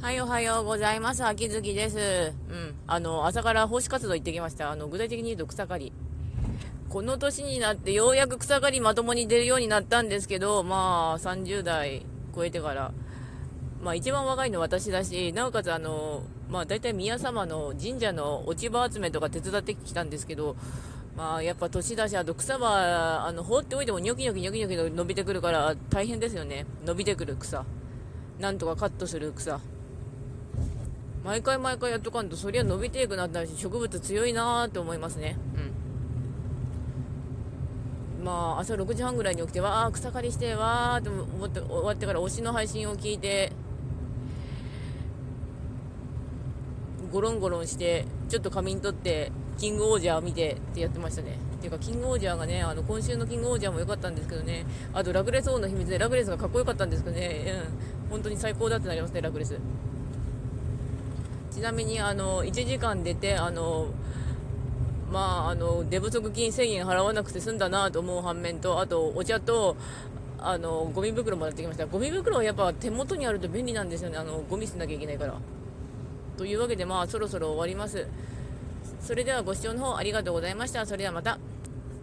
はい、おはようございます。秋月です。うん。あの、朝から奉仕活動行ってきました。あの、具体的に言うと草刈り。この年になってようやく草刈りまともに出るようになったんですけど、まあ、30代超えてから、まあ、一番若いの私だし、なおかつ、あの、まあ、大体宮様の神社の落ち葉集めとか手伝ってきたんですけど、まあ、やっぱ年だし、あと草は、あの、放っておいてもニョキニョキニョキニョキ伸びてくるから大変ですよね。伸びてくる草。なんとかカットする草。毎回毎回やっとかんと、そりゃ伸びていくなったし、植物強いなーと思いますね。うん。まあ、朝6時半ぐらいに起きて、わー、草刈りして、わーと思って、終わってから推しの配信を聞いて、ゴロンゴロンして、ちょっと仮眠取って、キングオージャー見てってやってましたね。っていうか、キングオージャーがね、あの、今週のキングオージャーも良かったんですけどね、あと、ラクレス王の秘密でラクレスがかっこよかったんですけどね、うん、本当に最高だってなりますね、ラクレス。ちなみにあの1時間出てあのまあ、あの出不足金1000円払わなくて済んだなと思う反面とあとお茶とあのゴミ袋もらってきました。ゴミ袋はやっぱ手元にあると便利なんですよね。あのゴミ捨てなきゃいけないから。というわけでまあそろそろ終わります。それではご視聴の方ありがとうございました。それではまた。